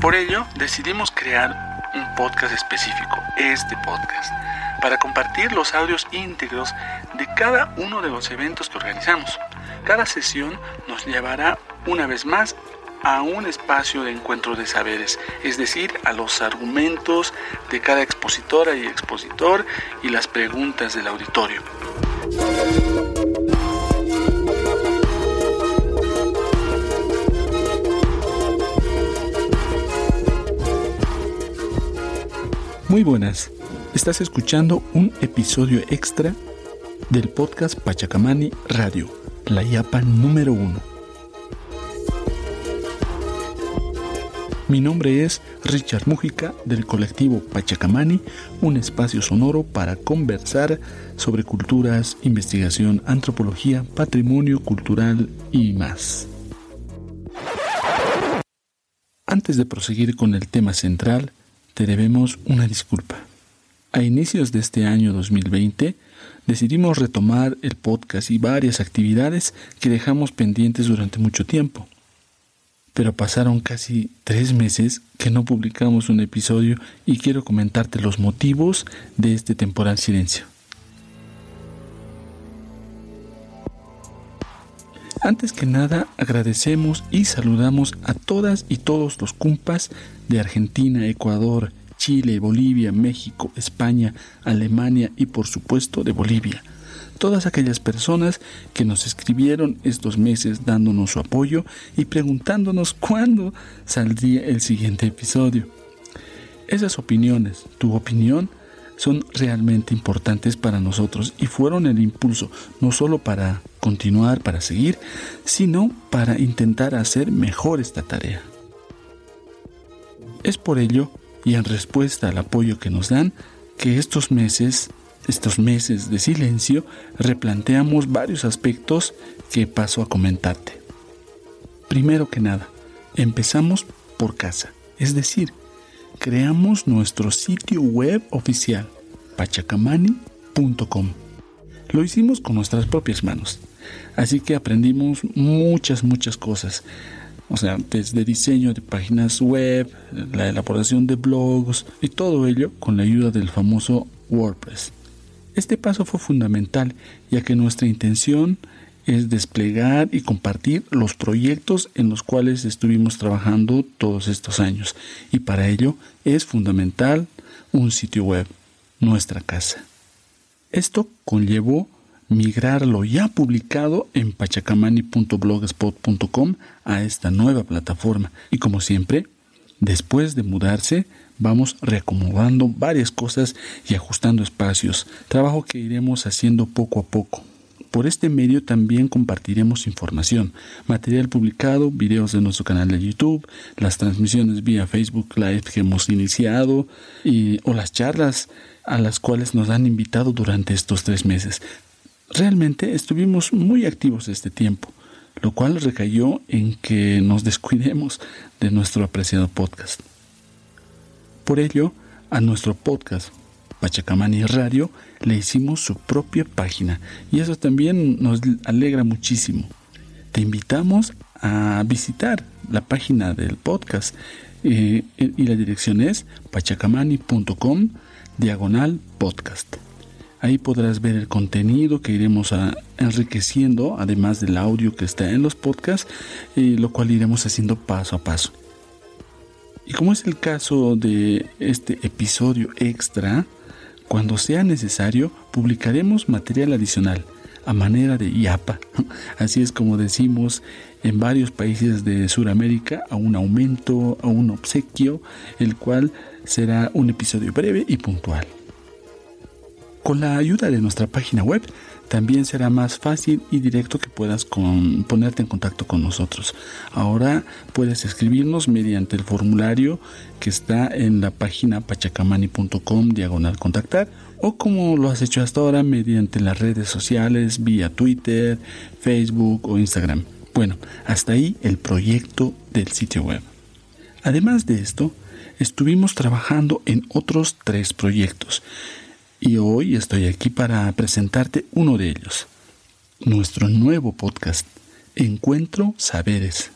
Por ello, decidimos crear un podcast específico, este podcast, para compartir los audios íntegros de cada uno de los eventos que organizamos. Cada sesión nos llevará una vez más a un espacio de encuentro de saberes, es decir, a los argumentos de cada expositora y expositor y las preguntas del auditorio. Muy buenas, estás escuchando un episodio extra del podcast Pachacamani Radio, la IAPA número uno. Mi nombre es Richard Mújica del colectivo Pachacamani, un espacio sonoro para conversar sobre culturas, investigación, antropología, patrimonio cultural y más. Antes de proseguir con el tema central, te debemos una disculpa. A inicios de este año 2020 decidimos retomar el podcast y varias actividades que dejamos pendientes durante mucho tiempo. Pero pasaron casi tres meses que no publicamos un episodio y quiero comentarte los motivos de este temporal silencio. Antes que nada, agradecemos y saludamos a todas y todos los cumpas de Argentina, Ecuador, Chile, Bolivia, México, España, Alemania y por supuesto de Bolivia. Todas aquellas personas que nos escribieron estos meses dándonos su apoyo y preguntándonos cuándo saldría el siguiente episodio. Esas opiniones, tu opinión, son realmente importantes para nosotros y fueron el impulso no solo para continuar, para seguir, sino para intentar hacer mejor esta tarea. Es por ello, y en respuesta al apoyo que nos dan, que estos meses, estos meses de silencio, replanteamos varios aspectos que paso a comentarte. Primero que nada, empezamos por casa, es decir, creamos nuestro sitio web oficial, pachacamani.com. Lo hicimos con nuestras propias manos, así que aprendimos muchas, muchas cosas. O sea, desde diseño de páginas web, la elaboración de blogs y todo ello con la ayuda del famoso WordPress. Este paso fue fundamental ya que nuestra intención es desplegar y compartir los proyectos en los cuales estuvimos trabajando todos estos años. Y para ello es fundamental un sitio web, nuestra casa. Esto conllevó migrar lo ya publicado en pachacamani.blogspot.com a esta nueva plataforma. Y como siempre, después de mudarse, vamos reacomodando varias cosas y ajustando espacios, trabajo que iremos haciendo poco a poco. Por este medio también compartiremos información, material publicado, videos de nuestro canal de YouTube, las transmisiones vía Facebook Live que hemos iniciado o las charlas a las cuales nos han invitado durante estos tres meses. Realmente estuvimos muy activos este tiempo, lo cual recayó en que nos descuidemos de nuestro apreciado podcast. Por ello, a nuestro podcast Pachacamani Radio le hicimos su propia página y eso también nos alegra muchísimo. Te invitamos a visitar la página del podcast eh, y la dirección es pachacamani.com diagonal podcast. Ahí podrás ver el contenido que iremos enriqueciendo, además del audio que está en los podcasts, lo cual iremos haciendo paso a paso. Y como es el caso de este episodio extra, cuando sea necesario publicaremos material adicional a manera de IAPA. Así es como decimos en varios países de Sudamérica, a un aumento, a un obsequio, el cual será un episodio breve y puntual. Con la ayuda de nuestra página web también será más fácil y directo que puedas ponerte en contacto con nosotros. Ahora puedes escribirnos mediante el formulario que está en la página pachacamani.com diagonal contactar o como lo has hecho hasta ahora mediante las redes sociales vía Twitter, Facebook o Instagram. Bueno, hasta ahí el proyecto del sitio web. Además de esto, estuvimos trabajando en otros tres proyectos y hoy estoy aquí para presentarte uno de ellos, nuestro nuevo podcast, Encuentro Saberes.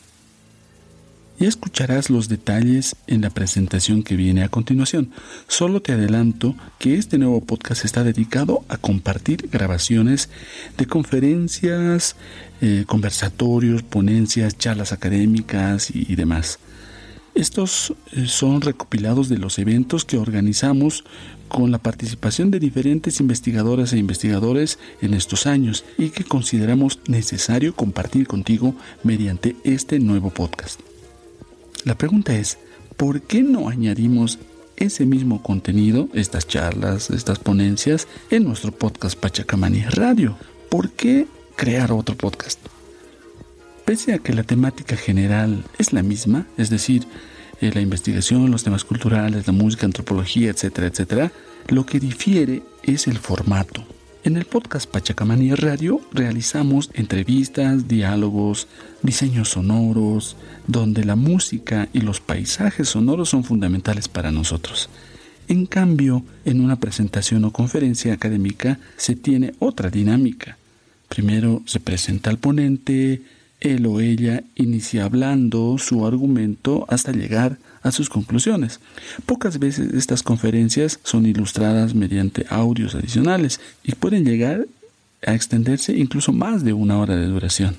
y escucharás los detalles en la presentación que viene a continuación. Solo te adelanto que este nuevo podcast está dedicado a compartir grabaciones de conferencias, eh, conversatorios, ponencias, charlas académicas y, demás. Estos eh, son recopilados de los eventos que organizamos con la participación de diferentes investigadoras e investigadores en estos años y que consideramos necesario compartir contigo mediante este nuevo podcast. La pregunta es, ¿por qué no añadimos ese mismo contenido, estas charlas, estas ponencias, en nuestro podcast Pachacamani Radio? ¿Por qué crear otro podcast? Pese a que la temática general es la misma, es decir, eh, la investigación, los temas culturales, la música, antropología, etcétera, etcétera, lo que difiere es el formato. En el podcast Pachacamani Radio realizamos entrevistas, diálogos, diseños sonoros, donde la música y los paisajes sonoros son fundamentales para nosotros. En cambio, en una presentación o conferencia académica se tiene otra dinámica. Primero se presenta al ponente, él o ella inicia hablando su argumento hasta llegar a sus conclusiones. Pocas veces estas conferencias son ilustradas mediante audios adicionales y pueden llegar a extenderse incluso más de una hora de duración.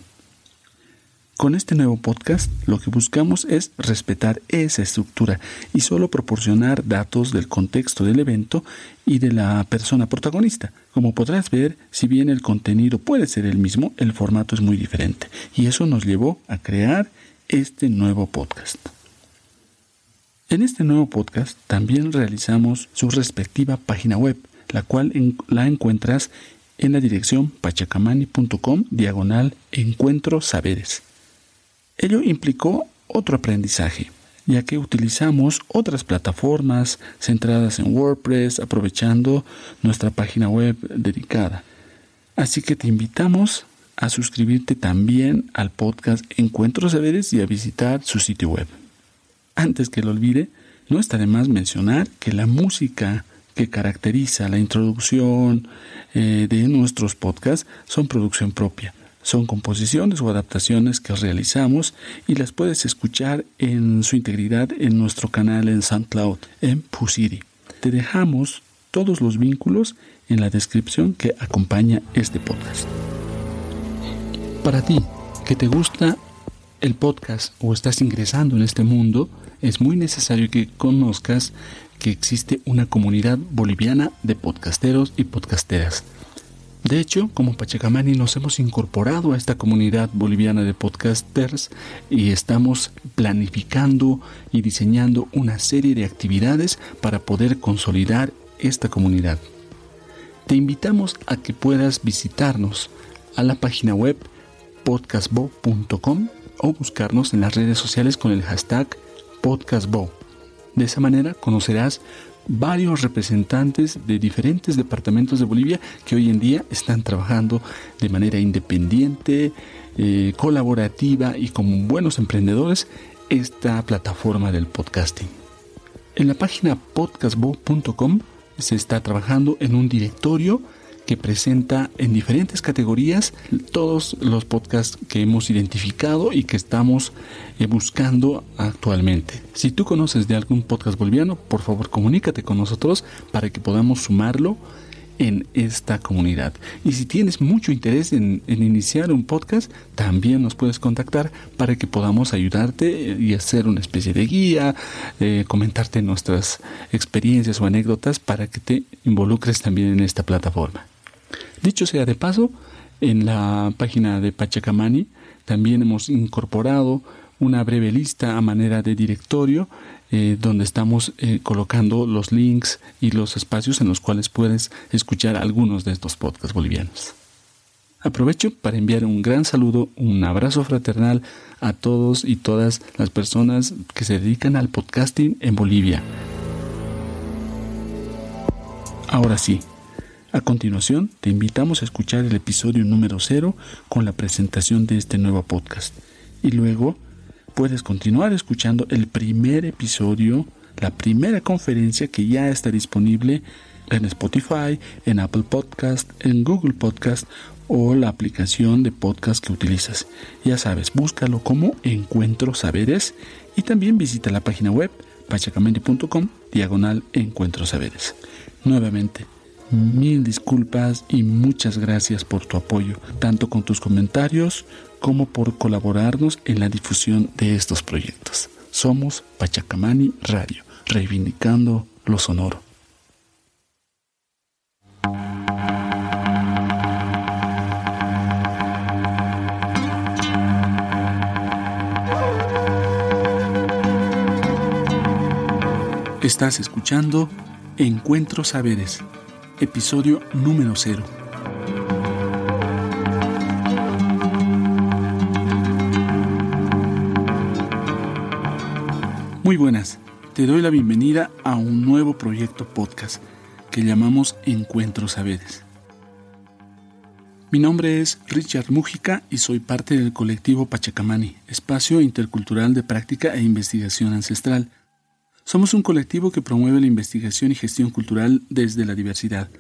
Con este nuevo podcast lo que buscamos es respetar esa estructura y solo proporcionar datos del contexto del evento y de la persona protagonista. Como podrás ver, si bien el contenido puede ser el mismo, el formato es muy diferente y eso nos llevó a crear este nuevo podcast. En este nuevo podcast también realizamos su respectiva página web, la cual la encuentras en la dirección pachacamani.com diagonal encuentro saberes. Ello implicó otro aprendizaje, ya que utilizamos otras plataformas centradas en WordPress aprovechando nuestra página web dedicada. Así que te invitamos a suscribirte también al podcast Encuentros Saberes y a visitar su sitio web. Antes que lo olvide, no está de más mencionar que la música que caracteriza la introducción eh, de nuestros podcasts son producción propia. Son composiciones o adaptaciones que realizamos y las puedes escuchar en su integridad en nuestro canal en SoundCloud, en Pusiri. Te dejamos todos los vínculos en la descripción que acompaña este podcast. Para ti, que te gusta el podcast o estás ingresando en este mundo, es muy necesario que conozcas que existe una comunidad boliviana de podcasteros y podcasteras. De hecho, como Pachacamani nos hemos incorporado a esta comunidad boliviana de podcasters y estamos planificando y diseñando una serie de actividades para poder consolidar esta comunidad. Te invitamos a que puedas visitarnos a la página web podcastbo.com o buscarnos en las redes sociales con el hashtag podcastbo. De esa manera conocerás varios representantes de diferentes departamentos de Bolivia que hoy en día están trabajando de manera independiente, eh, colaborativa y como buenos emprendedores esta plataforma del podcasting. En la página podcastbo.com se está trabajando en un directorio que presenta en diferentes categorías todos los podcasts que hemos identificado y que estamos eh, buscando actualmente. Si tú conoces de algún podcast boliviano, por favor comunícate con nosotros para que podamos sumarlo en esta comunidad. Y si tienes mucho interés en, iniciar un podcast, también nos puedes contactar para que podamos ayudarte eh, y hacer una especie de guía, eh, comentarte nuestras experiencias o anécdotas para que te involucres también en esta plataforma. Dicho sea de paso, en la página de Pachacamani también hemos incorporado una breve lista a manera de directorio eh, donde estamos eh, colocando los links y los espacios en los cuales puedes escuchar algunos de estos podcasts bolivianos. Aprovecho para enviar un gran saludo, un abrazo fraternal a todos y todas las personas que se dedican al podcasting en Bolivia. Ahora sí, a continuación, te invitamos a escuchar el episodio número 0 con la presentación de este nuevo podcast. Y luego puedes continuar escuchando el primer episodio, la primera conferencia que ya está disponible en Spotify, en Apple Podcast, en Google Podcast o la aplicación de podcast que utilizas. Ya sabes, búscalo como Encuentro Saberes y también visita la página web pachacamendi.com diagonal Encuentro Saberes. Nuevamente, mil disculpas y muchas gracias por tu apoyo, tanto con tus comentarios como por colaborarnos en la difusión de estos proyectos. Somos Pachacamani Radio, reivindicando lo sonoro. Estás escuchando Encuentro Saberes, episodio número 0. Muy buenas, te doy la bienvenida a un nuevo proyecto podcast que llamamos Encuentro Saberes. Mi nombre es Richard Mújica y soy parte del colectivo Pachacamani, espacio intercultural de práctica e investigación ancestral somos un colectivo que promueve la investigación y gestión cultural desde la diversidad.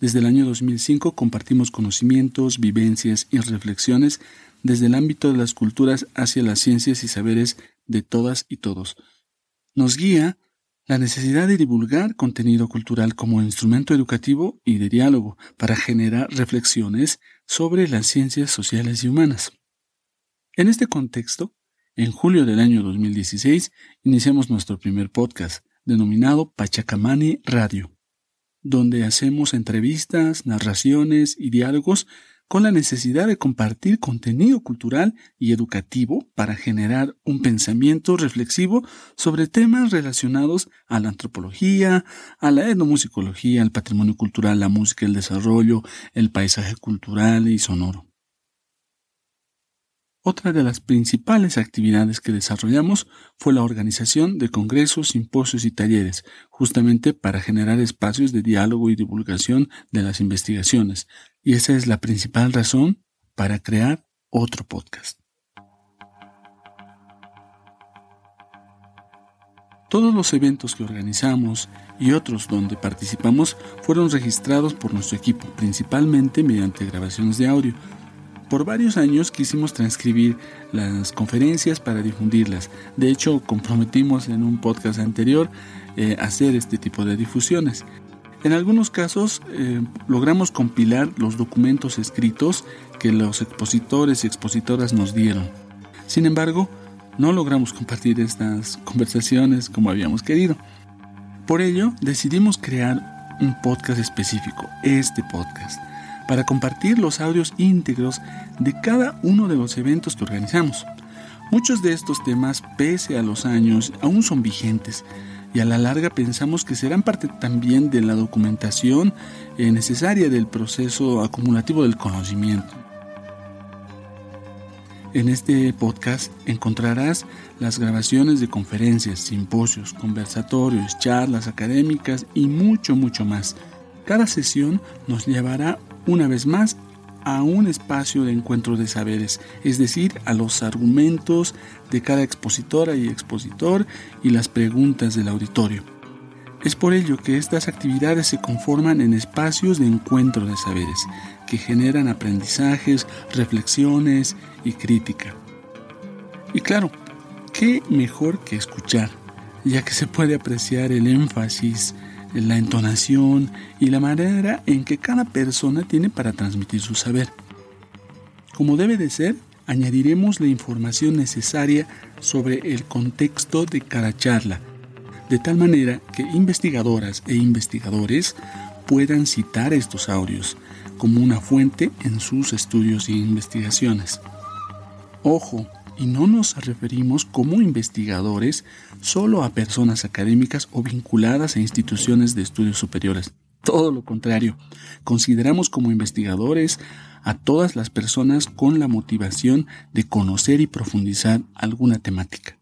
Desde el año 2005 compartimos conocimientos, vivencias y reflexiones desde el ámbito de las culturas hacia las ciencias y saberes de todas y todos. Nos guía la necesidad de divulgar contenido cultural como instrumento educativo y de diálogo para generar reflexiones sobre las ciencias sociales y humanas. En este contexto, en julio del año 2016 iniciamos nuestro primer podcast, denominado Pachacamani Radio, donde hacemos entrevistas, narraciones y diálogos con la necesidad de compartir contenido cultural y educativo para generar un pensamiento reflexivo sobre temas relacionados a la antropología, a la etnomusicología, al patrimonio cultural, la música, el desarrollo, el paisaje cultural y sonoro. Otra de las principales actividades que desarrollamos fue la organización de congresos, simposios y talleres, justamente para generar espacios de diálogo y divulgación de las investigaciones. Y esa es la principal razón para crear otro podcast. Todos los eventos que organizamos y otros donde participamos fueron registrados por nuestro equipo, principalmente mediante grabaciones de audio por varios años quisimos transcribir las conferencias para difundirlas. De hecho, comprometimos en un podcast anterior eh, hacer este tipo de difusiones. En algunos casos eh, logramos compilar los documentos escritos que los expositores y expositoras nos dieron. Sin embargo, no logramos compartir estas conversaciones como habíamos querido. Por ello, decidimos crear un podcast específico, este podcast para compartir los audios íntegros de cada uno de los eventos que organizamos. Muchos de estos temas, pese a los años, aún son vigentes y a la larga pensamos que serán parte también de la documentación eh, necesaria del proceso acumulativo del conocimiento. En este podcast encontrarás las grabaciones de conferencias, simposios, conversatorios, charlas académicas y mucho, mucho más. Cada sesión nos llevará una vez más a un espacio de encuentro de saberes, es decir, a los argumentos de cada expositora y expositor y las preguntas del auditorio. Es por ello que estas actividades se conforman en espacios de encuentro de saberes, que generan aprendizajes, reflexiones y crítica. Y claro, ¿qué mejor que escuchar? Ya que se puede apreciar el énfasis, la entonación y la manera en que cada persona tiene para transmitir su saber. Como debe de ser, añadiremos la información necesaria sobre el contexto de cada charla, de tal manera que investigadoras e investigadores puedan citar estos audios como una fuente en sus estudios e investigaciones. Ojo, y no nos referimos como investigadores solo a personas académicas o vinculadas a instituciones de estudios superiores. Todo lo contrario, consideramos como investigadores a todas las personas con la motivación de conocer y profundizar alguna temática.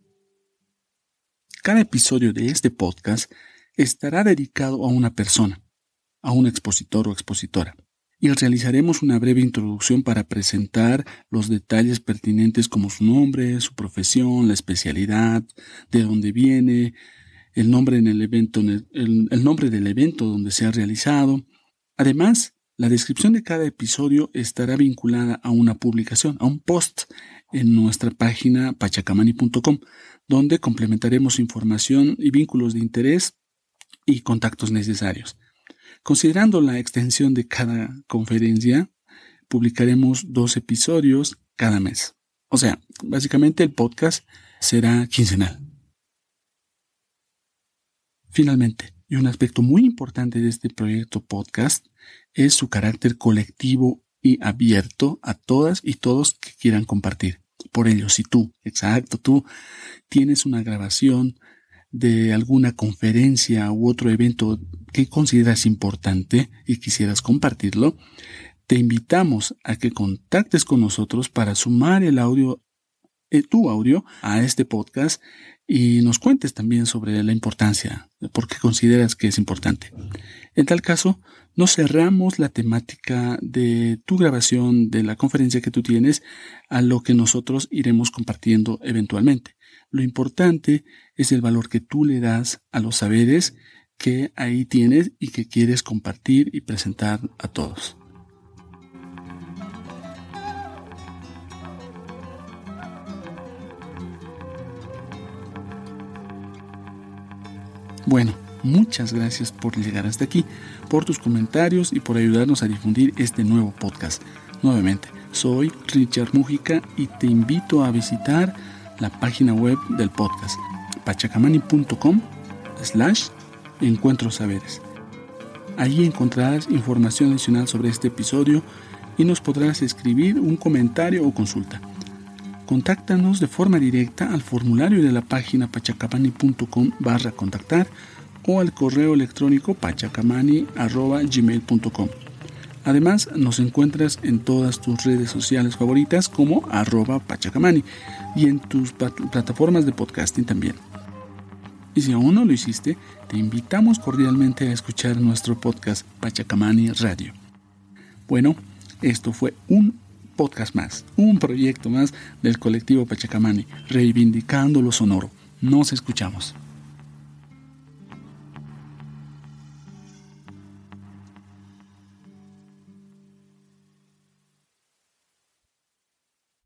Cada episodio de este podcast estará dedicado a una persona, a un expositor o expositora y realizaremos una breve introducción para presentar los detalles pertinentes como su nombre, su profesión, la especialidad, de dónde viene, el nombre, en el, evento, el nombre del evento donde se ha realizado. Además, la descripción de cada episodio estará vinculada a una publicación, a un post en nuestra página pachacamani.com, donde complementaremos información y vínculos de interés y contactos necesarios. Considerando la extensión de cada conferencia, publicaremos dos episodios cada mes. O sea, básicamente el podcast será quincenal. Finalmente, y un aspecto muy importante de este proyecto podcast es su carácter colectivo y abierto a todas y todos que quieran compartir. Por ello, si tú, exacto, tú tienes una grabación de alguna conferencia u otro evento que consideras importante y quisieras compartirlo, te invitamos a que contactes con nosotros para sumar el audio, eh, tu audio a este podcast y nos cuentes también sobre la importancia, por qué consideras que es importante. En tal caso, no cerramos la temática de tu grabación, de la conferencia que tú tienes, a lo que nosotros iremos compartiendo eventualmente. Lo importante es el valor que tú le das a los saberes que ahí tienes y que quieres compartir y presentar a todos. Bueno, muchas gracias por llegar hasta aquí, por tus comentarios y por ayudarnos a difundir este nuevo podcast. Nuevamente, soy Richard Mujica y te invito a visitar la página web del podcast pachacamani.com slash encuentros saberes. Allí encontrarás información adicional sobre este episodio y nos podrás escribir un comentario o consulta. Contáctanos de forma directa al formulario de la página pachacamani.com barra contactar o al correo electrónico pachacamani.gmail.com. Además, nos encuentras en todas tus redes sociales favoritas como arroba pachacamani y en tus plataformas de podcasting también. Y si aún no lo hiciste, te invitamos cordialmente a escuchar nuestro podcast Pachacamani Radio. Bueno, esto fue un podcast más, un proyecto más del colectivo Pachacamani, reivindicando lo sonoro. Nos escuchamos.